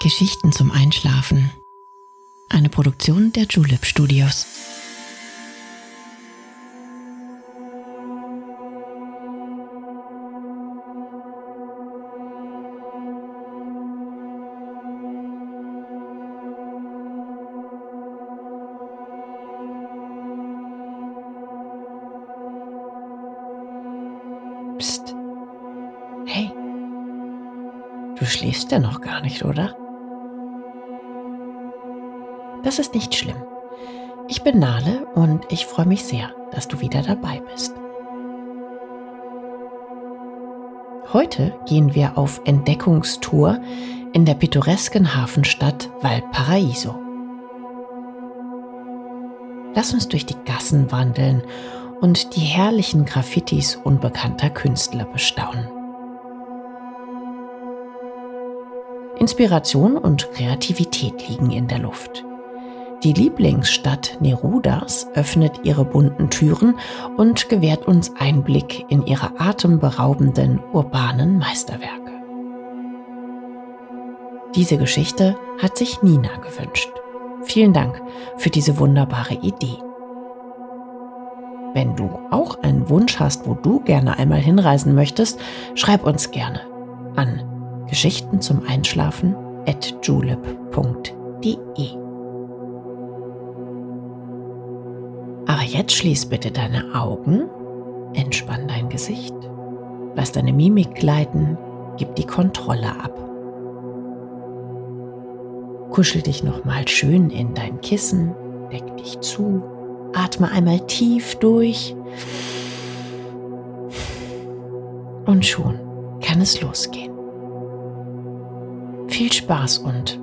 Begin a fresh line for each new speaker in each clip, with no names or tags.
Geschichten zum Einschlafen. Eine Produktion der Julep Studios. Psst. Hey. Du schläfst ja noch gar nicht, oder? Das ist nicht schlimm. Ich bin Nale und ich freue mich sehr, dass du wieder dabei bist. Heute gehen wir auf Entdeckungstour in der pittoresken Hafenstadt Valparaiso. Lass uns durch die Gassen wandeln und die herrlichen Graffitis unbekannter Künstler bestaunen. Inspiration und Kreativität liegen in der Luft. Die Lieblingsstadt Nerudas öffnet ihre bunten Türen und gewährt uns Einblick in ihre atemberaubenden urbanen Meisterwerke. Diese Geschichte hat sich Nina gewünscht. Vielen Dank für diese wunderbare Idee. Wenn du auch einen Wunsch hast, wo du gerne einmal hinreisen möchtest, schreib uns gerne an Geschichten zum Einschlafen at julep.de. jetzt schließ bitte deine Augen, entspann dein Gesicht, lass deine Mimik gleiten, gib die Kontrolle ab. Kuschel dich nochmal schön in dein Kissen, deck dich zu, atme einmal tief durch und schon kann es losgehen. Viel Spaß und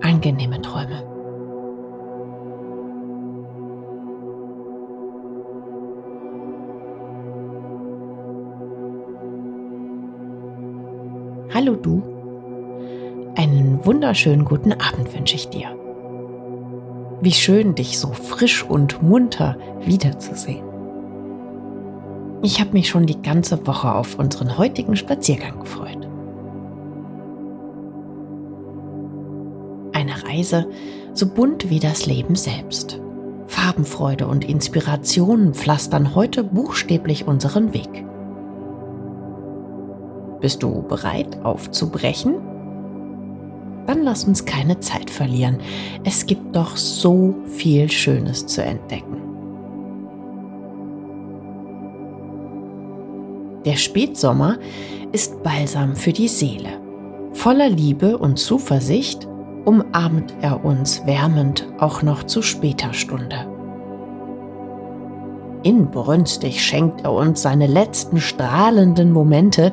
angenehme Träume. Hallo du. Einen wunderschönen guten Abend wünsche ich dir. Wie schön, dich so frisch und munter wiederzusehen. Ich habe mich schon die ganze Woche auf unseren heutigen Spaziergang gefreut. Eine Reise so bunt wie das Leben selbst. Farbenfreude und Inspirationen pflastern heute buchstäblich unseren Weg. Bist du bereit aufzubrechen? Dann lass uns keine Zeit verlieren. Es gibt doch so viel Schönes zu entdecken. Der Spätsommer ist Balsam für die Seele. Voller Liebe und Zuversicht umarmt er uns wärmend auch noch zu später Stunde. Inbrünstig schenkt er uns seine letzten strahlenden Momente,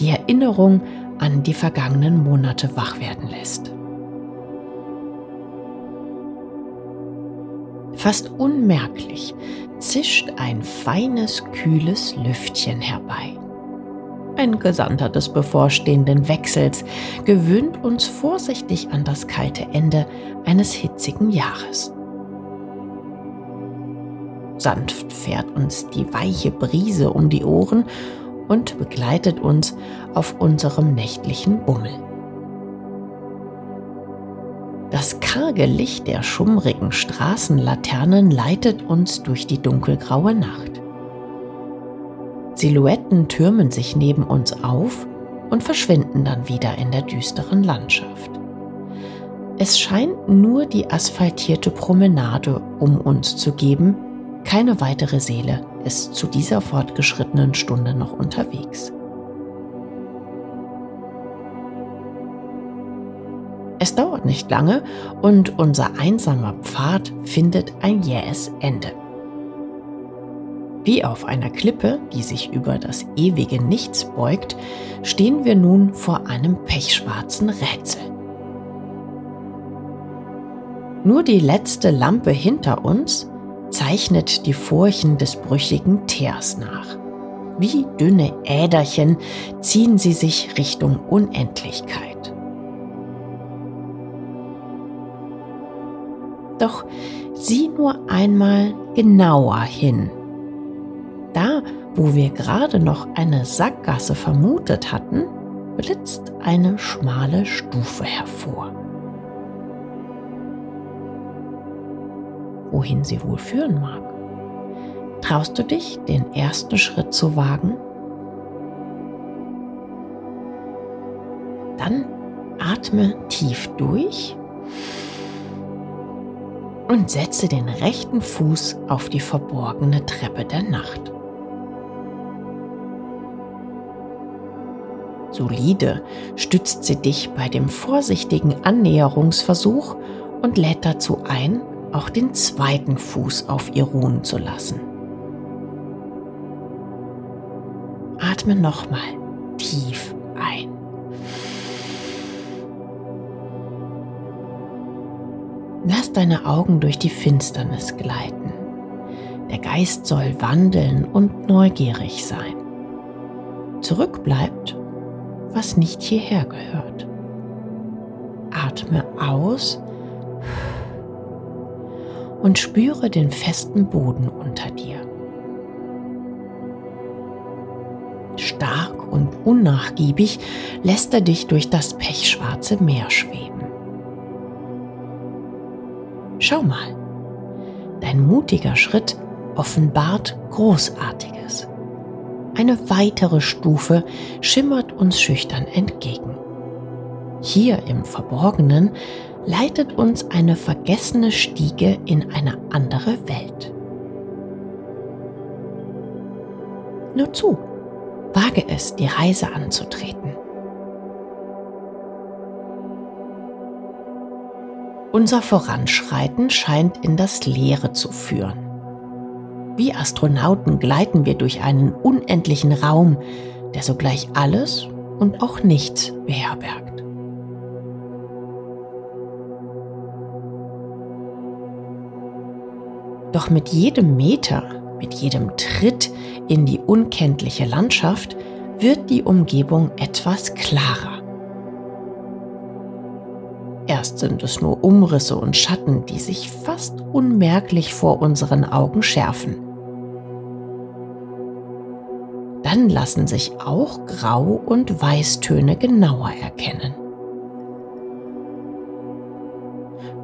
die Erinnerung an die vergangenen Monate wach werden lässt. Fast unmerklich zischt ein feines, kühles Lüftchen herbei. Ein Gesandter des bevorstehenden Wechsels gewöhnt uns vorsichtig an das kalte Ende eines hitzigen Jahres. Sanft fährt uns die weiche Brise um die Ohren und begleitet uns auf unserem nächtlichen Bummel. Das karge Licht der schummrigen Straßenlaternen leitet uns durch die dunkelgraue Nacht. Silhouetten türmen sich neben uns auf und verschwinden dann wieder in der düsteren Landschaft. Es scheint nur die asphaltierte Promenade um uns zu geben, keine weitere Seele ist zu dieser fortgeschrittenen Stunde noch unterwegs. Es dauert nicht lange und unser einsamer Pfad findet ein jähes Ende. Wie auf einer Klippe, die sich über das ewige Nichts beugt, stehen wir nun vor einem pechschwarzen Rätsel. Nur die letzte Lampe hinter uns zeichnet die Furchen des brüchigen Teers nach. Wie dünne Äderchen ziehen sie sich Richtung Unendlichkeit. Doch sieh nur einmal genauer hin. Da, wo wir gerade noch eine Sackgasse vermutet hatten, blitzt eine schmale Stufe hervor. Wohin sie wohl führen mag? Traust du dich, den ersten Schritt zu wagen? Dann atme tief durch und setze den rechten Fuß auf die verborgene Treppe der Nacht. Solide stützt sie dich bei dem vorsichtigen Annäherungsversuch und lädt dazu ein, auch den zweiten Fuß auf ihr ruhen zu lassen. Atme nochmal tief ein. Lass deine Augen durch die Finsternis gleiten. Der Geist soll wandeln und neugierig sein. Zurück bleibt, was nicht hierher gehört. Atme aus und spüre den festen Boden unter dir. Stark und unnachgiebig lässt er dich durch das pechschwarze Meer schweben. Schau mal, dein mutiger Schritt offenbart Großartiges. Eine weitere Stufe schimmert uns schüchtern entgegen. Hier im Verborgenen leitet uns eine vergessene Stiege in eine andere Welt. Nur zu, wage es, die Reise anzutreten. Unser Voranschreiten scheint in das Leere zu führen. Wie Astronauten gleiten wir durch einen unendlichen Raum, der sogleich alles und auch nichts beherbergt. Doch mit jedem Meter, mit jedem Tritt in die unkenntliche Landschaft wird die Umgebung etwas klarer. Erst sind es nur Umrisse und Schatten, die sich fast unmerklich vor unseren Augen schärfen. Dann lassen sich auch Grau- und Weißtöne genauer erkennen.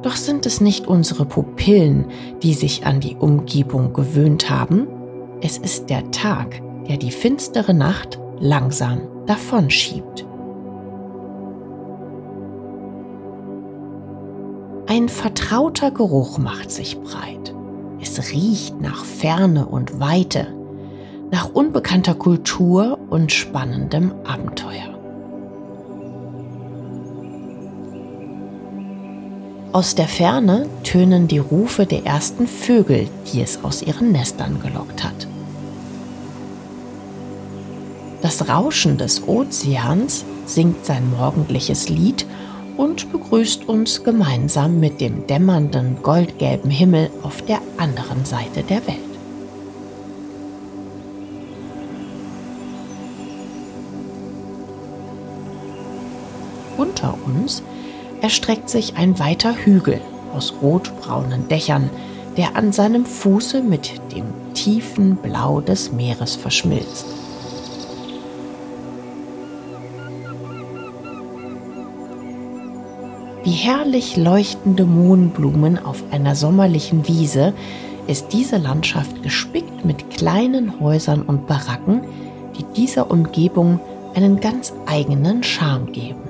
Doch sind es nicht unsere Pupillen, die sich an die Umgebung gewöhnt haben, es ist der Tag, der die finstere Nacht langsam davonschiebt. Ein vertrauter Geruch macht sich breit. Es riecht nach Ferne und Weite, nach unbekannter Kultur und spannendem Abenteuer. Aus der Ferne tönen die Rufe der ersten Vögel, die es aus ihren Nestern gelockt hat. Das Rauschen des Ozeans singt sein morgendliches Lied und begrüßt uns gemeinsam mit dem dämmernden goldgelben Himmel auf der anderen Seite der Welt. Unter uns erstreckt sich ein weiter Hügel aus rotbraunen Dächern, der an seinem Fuße mit dem tiefen Blau des Meeres verschmilzt. Wie herrlich leuchtende Mohnblumen auf einer sommerlichen Wiese ist diese Landschaft gespickt mit kleinen Häusern und Baracken, die dieser Umgebung einen ganz eigenen Charme geben.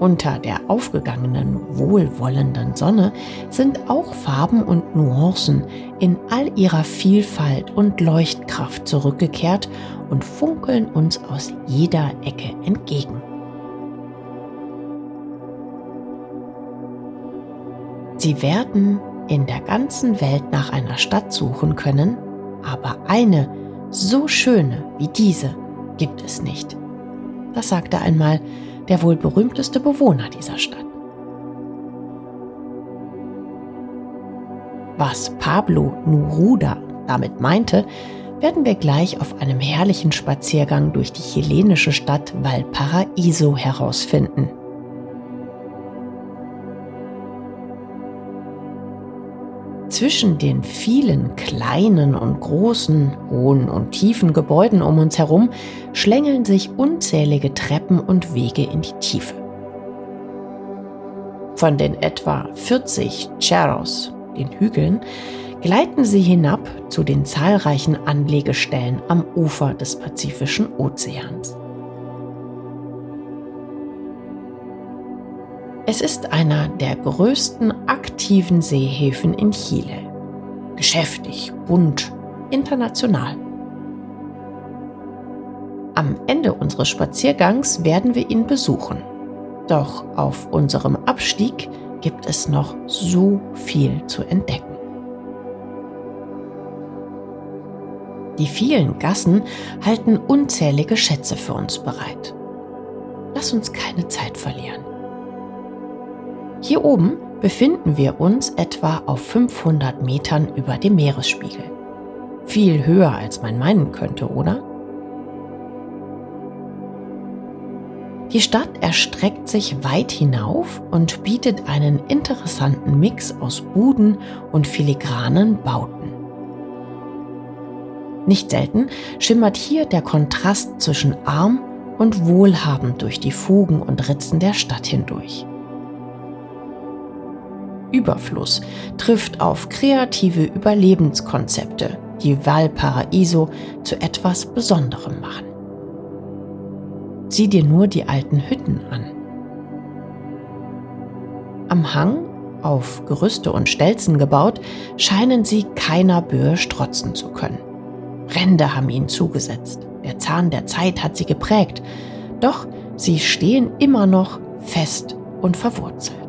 Unter der aufgegangenen, wohlwollenden Sonne sind auch Farben und Nuancen in all ihrer Vielfalt und Leuchtkraft zurückgekehrt und funkeln uns aus jeder Ecke entgegen. Sie werden in der ganzen Welt nach einer Stadt suchen können, aber eine so schöne wie diese gibt es nicht. Das sagte einmal der wohl berühmteste Bewohner dieser Stadt. Was Pablo Nuruda damit meinte, werden wir gleich auf einem herrlichen Spaziergang durch die chilenische Stadt Valparaiso herausfinden. Zwischen den vielen kleinen und großen, hohen und tiefen Gebäuden um uns herum schlängeln sich unzählige Treppen und Wege in die Tiefe. Von den etwa 40 Cerros, den Hügeln, gleiten sie hinab zu den zahlreichen Anlegestellen am Ufer des Pazifischen Ozeans. Es ist einer der größten aktiven Seehäfen in Chile. Geschäftig, bunt, international. Am Ende unseres Spaziergangs werden wir ihn besuchen. Doch auf unserem Abstieg gibt es noch so viel zu entdecken. Die vielen Gassen halten unzählige Schätze für uns bereit. Lass uns keine Zeit verlieren. Hier oben befinden wir uns etwa auf 500 Metern über dem Meeresspiegel. Viel höher als man meinen könnte, oder? Die Stadt erstreckt sich weit hinauf und bietet einen interessanten Mix aus Buden und filigranen Bauten. Nicht selten schimmert hier der Kontrast zwischen arm und wohlhabend durch die Fugen und Ritzen der Stadt hindurch. Überfluss trifft auf kreative Überlebenskonzepte, die Valparaiso zu etwas Besonderem machen. Sieh dir nur die alten Hütten an. Am Hang, auf Gerüste und Stelzen gebaut, scheinen sie keiner Böe strotzen zu können. Ränder haben ihnen zugesetzt, der Zahn der Zeit hat sie geprägt, doch sie stehen immer noch fest und verwurzelt.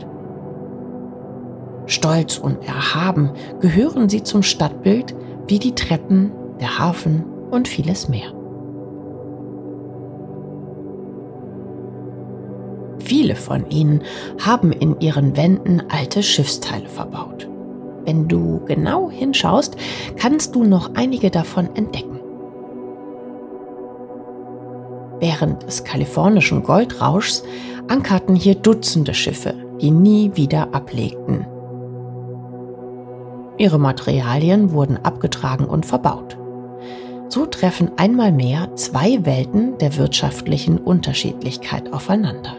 Stolz und erhaben gehören sie zum Stadtbild wie die Treppen, der Hafen und vieles mehr. Viele von ihnen haben in ihren Wänden alte Schiffsteile verbaut. Wenn du genau hinschaust, kannst du noch einige davon entdecken. Während des kalifornischen Goldrauschs ankerten hier Dutzende Schiffe, die nie wieder ablegten Ihre Materialien wurden abgetragen und verbaut. So treffen einmal mehr zwei Welten der wirtschaftlichen Unterschiedlichkeit aufeinander.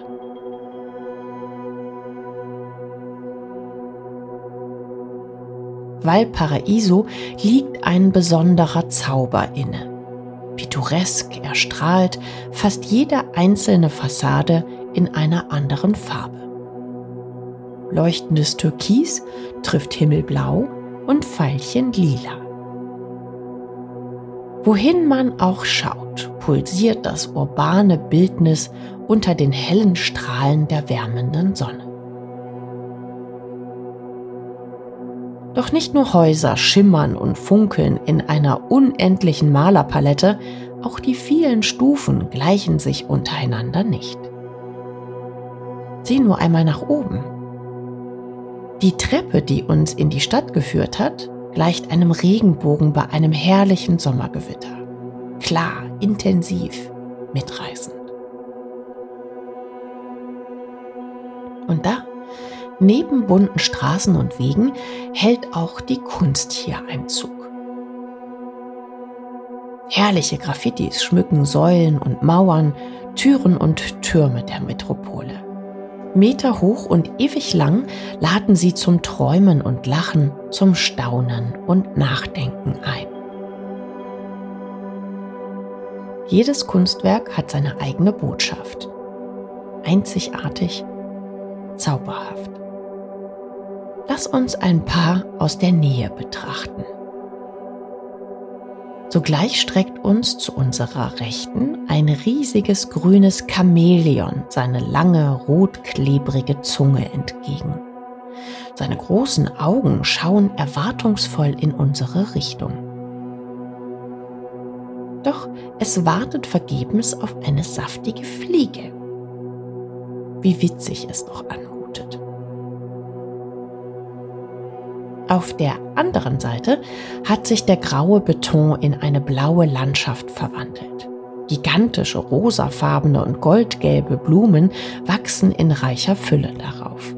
Valparaiso liegt ein besonderer Zauber inne. Pittoresk erstrahlt fast jede einzelne Fassade in einer anderen Farbe. Leuchtendes Türkis trifft Himmelblau und Veilchen lila. Wohin man auch schaut, pulsiert das urbane Bildnis unter den hellen Strahlen der wärmenden Sonne. Doch nicht nur Häuser schimmern und funkeln in einer unendlichen Malerpalette, auch die vielen Stufen gleichen sich untereinander nicht. Sieh nur einmal nach oben. Die Treppe, die uns in die Stadt geführt hat, gleicht einem Regenbogen bei einem herrlichen Sommergewitter. Klar, intensiv, mitreißend. Und da, neben bunten Straßen und Wegen, hält auch die Kunst hier Einzug. Herrliche Graffitis schmücken Säulen und Mauern, Türen und Türme der Metropole. Meter hoch und ewig lang laden sie zum Träumen und Lachen, zum Staunen und Nachdenken ein. Jedes Kunstwerk hat seine eigene Botschaft. Einzigartig, zauberhaft. Lass uns ein paar aus der Nähe betrachten. Sogleich streckt uns zu unserer Rechten ein riesiges grünes Chamäleon seine lange, rotklebrige Zunge entgegen. Seine großen Augen schauen erwartungsvoll in unsere Richtung. Doch es wartet vergebens auf eine saftige Fliege. Wie witzig es doch anmutet. Auf der anderen Seite hat sich der graue Beton in eine blaue Landschaft verwandelt. Gigantische rosafarbene und goldgelbe Blumen wachsen in reicher Fülle darauf.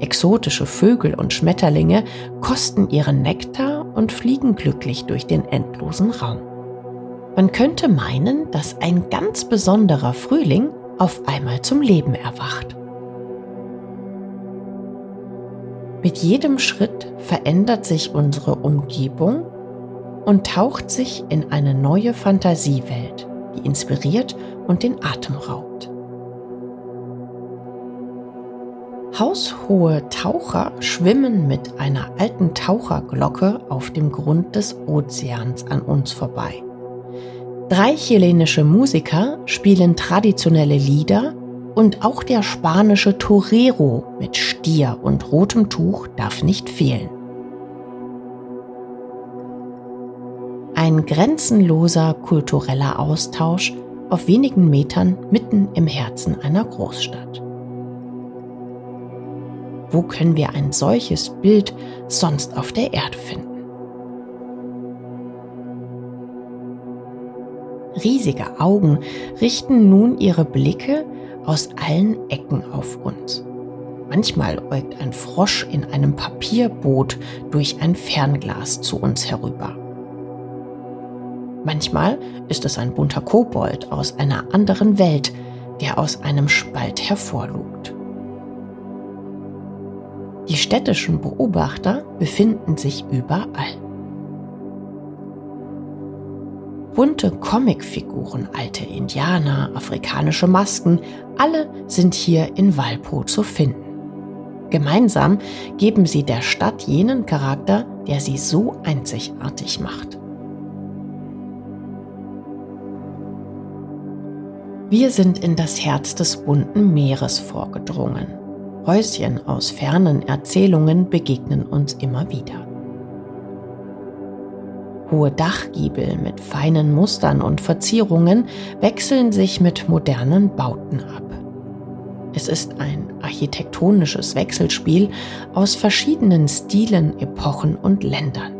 Exotische Vögel und Schmetterlinge kosten ihren Nektar und fliegen glücklich durch den endlosen Raum. Man könnte meinen, dass ein ganz besonderer Frühling auf einmal zum Leben erwacht. Mit jedem Schritt verändert sich unsere Umgebung und taucht sich in eine neue Fantasiewelt, die inspiriert und den Atem raubt. Haushohe Taucher schwimmen mit einer alten Taucherglocke auf dem Grund des Ozeans an uns vorbei. Drei chilenische Musiker spielen traditionelle Lieder und auch der spanische Torero mit Stier und rotem Tuch darf nicht fehlen. Ein grenzenloser kultureller Austausch auf wenigen Metern mitten im Herzen einer Großstadt. Wo können wir ein solches Bild sonst auf der Erde finden? Riesige Augen richten nun ihre Blicke aus allen Ecken auf uns. Manchmal äugt ein Frosch in einem Papierboot durch ein Fernglas zu uns herüber. Manchmal ist es ein bunter Kobold aus einer anderen Welt, der aus einem Spalt hervorlugt. Die städtischen Beobachter befinden sich überall. Bunte Comicfiguren, alte Indianer, afrikanische Masken, alle sind hier in Walpo zu finden. Gemeinsam geben sie der Stadt jenen Charakter, der sie so einzigartig macht. Wir sind in das Herz des bunten Meeres vorgedrungen. Häuschen aus fernen Erzählungen begegnen uns immer wieder. Hohe Dachgiebel mit feinen Mustern und Verzierungen wechseln sich mit modernen Bauten ab. Es ist ein architektonisches Wechselspiel aus verschiedenen Stilen, Epochen und Ländern.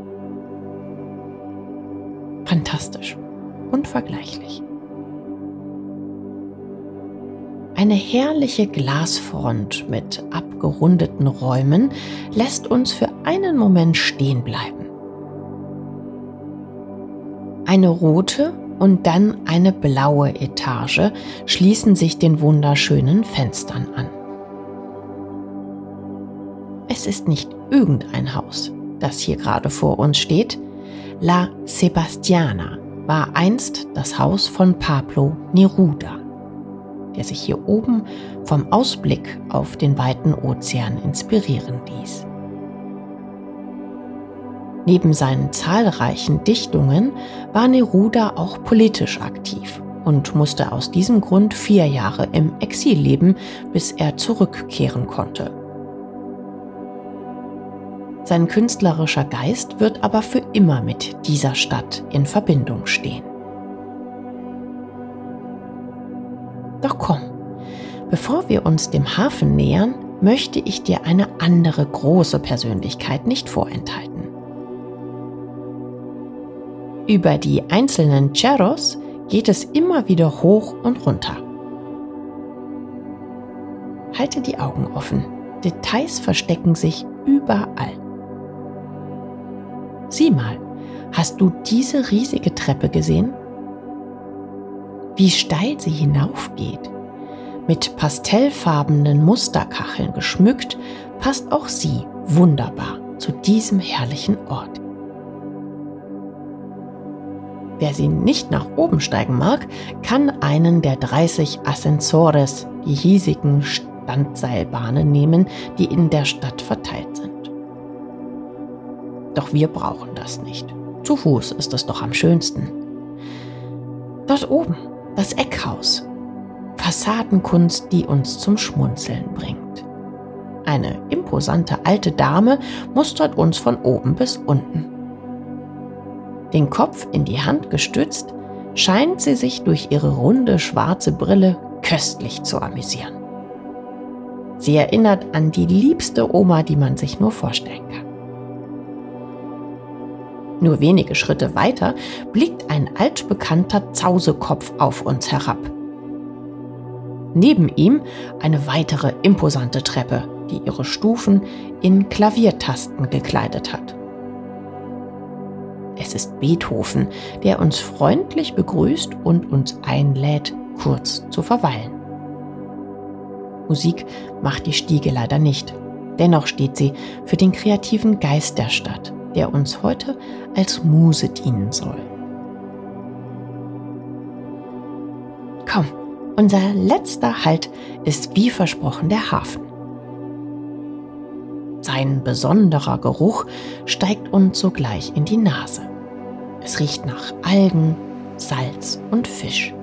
Fantastisch, unvergleichlich. Eine herrliche Glasfront mit abgerundeten Räumen lässt uns für einen Moment stehen bleiben. Eine rote und dann eine blaue Etage schließen sich den wunderschönen Fenstern an. Es ist nicht irgendein Haus, das hier gerade vor uns steht. La Sebastiana war einst das Haus von Pablo Neruda, der sich hier oben vom Ausblick auf den weiten Ozean inspirieren ließ. Neben seinen zahlreichen Dichtungen war Neruda auch politisch aktiv und musste aus diesem Grund vier Jahre im Exil leben, bis er zurückkehren konnte. Sein künstlerischer Geist wird aber für immer mit dieser Stadt in Verbindung stehen. Doch komm, bevor wir uns dem Hafen nähern, möchte ich dir eine andere große Persönlichkeit nicht vorenthalten. Über die einzelnen Cerros geht es immer wieder hoch und runter. Halte die Augen offen. Details verstecken sich überall. Sieh mal, hast du diese riesige Treppe gesehen? Wie steil sie hinaufgeht. Mit pastellfarbenen Musterkacheln geschmückt, passt auch sie wunderbar zu diesem herrlichen Ort. Wer sie nicht nach oben steigen mag, kann einen der 30 Ascensores, die hiesigen Standseilbahnen nehmen, die in der Stadt verteilt sind. Doch wir brauchen das nicht. Zu Fuß ist es doch am schönsten. Dort oben, das Eckhaus. Fassadenkunst, die uns zum Schmunzeln bringt. Eine imposante alte Dame mustert uns von oben bis unten. Den Kopf in die Hand gestützt, scheint sie sich durch ihre runde schwarze Brille köstlich zu amüsieren. Sie erinnert an die liebste Oma, die man sich nur vorstellen kann. Nur wenige Schritte weiter blickt ein altbekannter Zausekopf auf uns herab. Neben ihm eine weitere imposante Treppe, die ihre Stufen in Klaviertasten gekleidet hat. Es ist Beethoven, der uns freundlich begrüßt und uns einlädt, kurz zu verweilen. Musik macht die Stiege leider nicht. Dennoch steht sie für den kreativen Geist der Stadt, der uns heute als Muse dienen soll. Komm, unser letzter Halt ist wie versprochen der Hafen. Sein besonderer Geruch steigt uns sogleich in die Nase. Es riecht nach Algen, Salz und Fisch.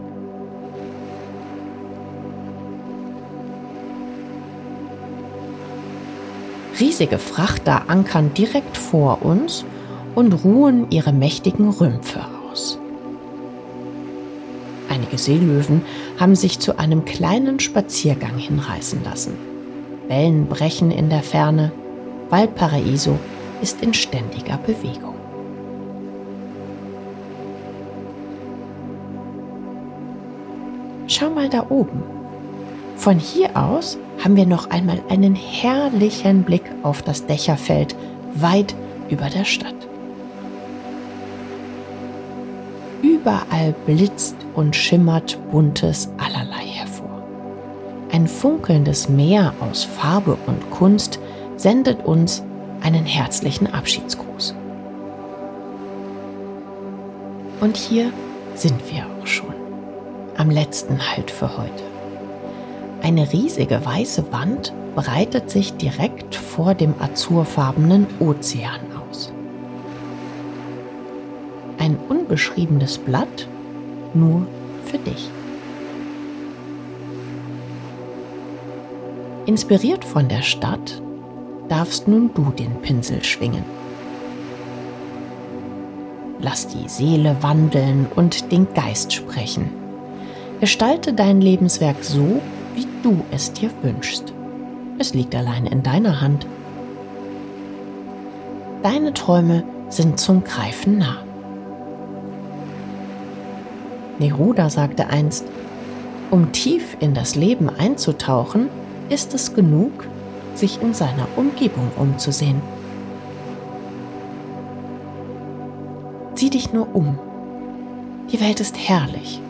Riesige Frachter ankern direkt vor uns und ruhen ihre mächtigen Rümpfe aus. Einige Seelöwen haben sich zu einem kleinen Spaziergang hinreißen lassen. Wellen brechen in der Ferne, Valparaiso ist in ständiger Bewegung. Schau mal da oben. Von hier aus haben wir noch einmal einen herrlichen Blick auf das Dächerfeld weit über der Stadt. Überall blitzt und schimmert buntes allerlei hervor. Ein funkelndes Meer aus Farbe und Kunst sendet uns einen herzlichen Abschiedsgruß. Und hier sind wir auch schon, am letzten Halt für heute. Eine riesige weiße Wand breitet sich direkt vor dem azurfarbenen Ozean aus. Ein unbeschriebenes Blatt nur für dich. Inspiriert von der Stadt darfst nun du den Pinsel schwingen. Lass die Seele wandeln und den Geist sprechen. Gestalte dein Lebenswerk so, wie du es dir wünschst. Es liegt allein in deiner Hand. Deine Träume sind zum Greifen nah. Neruda sagte einst, um tief in das Leben einzutauchen, ist es genug, sich in seiner Umgebung umzusehen. Sieh dich nur um. Die Welt ist herrlich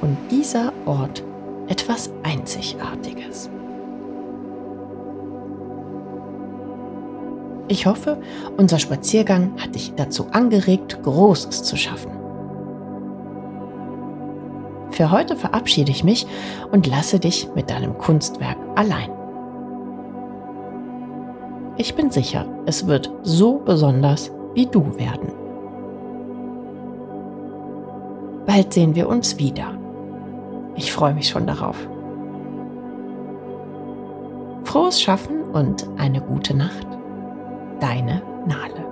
und dieser Ort etwas Einzigartiges. Ich hoffe, unser Spaziergang hat dich dazu angeregt, Großes zu schaffen. Für heute verabschiede ich mich und lasse dich mit deinem Kunstwerk allein. Ich bin sicher, es wird so besonders wie du werden. Bald sehen wir uns wieder. Ich freue mich schon darauf. Frohes Schaffen und eine gute Nacht. Deine Nale.